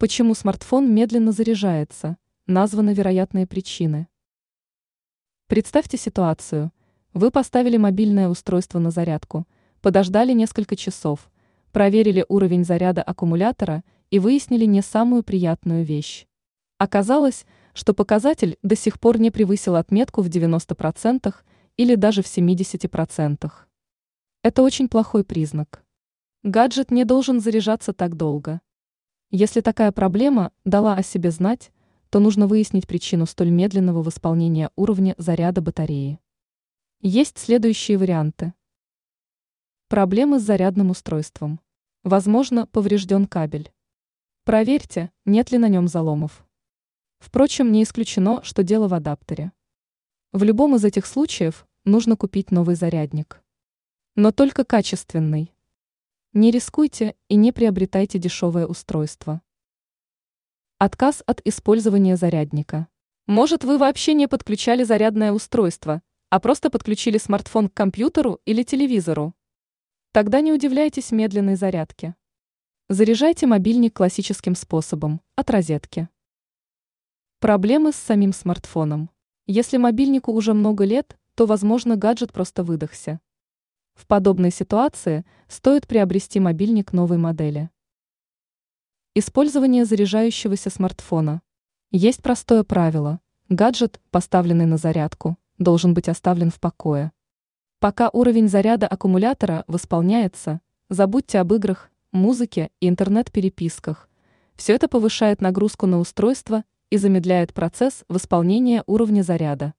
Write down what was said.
Почему смартфон медленно заряжается? Названы вероятные причины. Представьте ситуацию. Вы поставили мобильное устройство на зарядку, подождали несколько часов, проверили уровень заряда аккумулятора и выяснили не самую приятную вещь. Оказалось, что показатель до сих пор не превысил отметку в 90% или даже в 70%. Это очень плохой признак. Гаджет не должен заряжаться так долго. Если такая проблема дала о себе знать, то нужно выяснить причину столь медленного восполнения уровня заряда батареи. Есть следующие варианты. Проблемы с зарядным устройством. Возможно, поврежден кабель. Проверьте, нет ли на нем заломов. Впрочем, не исключено, что дело в адаптере. В любом из этих случаев нужно купить новый зарядник. Но только качественный. Не рискуйте и не приобретайте дешевое устройство. Отказ от использования зарядника. Может, вы вообще не подключали зарядное устройство, а просто подключили смартфон к компьютеру или телевизору. Тогда не удивляйтесь медленной зарядке. Заряжайте мобильник классическим способом, от розетки. Проблемы с самим смартфоном. Если мобильнику уже много лет, то, возможно, гаджет просто выдохся. В подобной ситуации стоит приобрести мобильник новой модели. Использование заряжающегося смартфона. Есть простое правило. Гаджет, поставленный на зарядку, должен быть оставлен в покое. Пока уровень заряда аккумулятора восполняется, забудьте об играх, музыке и интернет-переписках. Все это повышает нагрузку на устройство и замедляет процесс восполнения уровня заряда.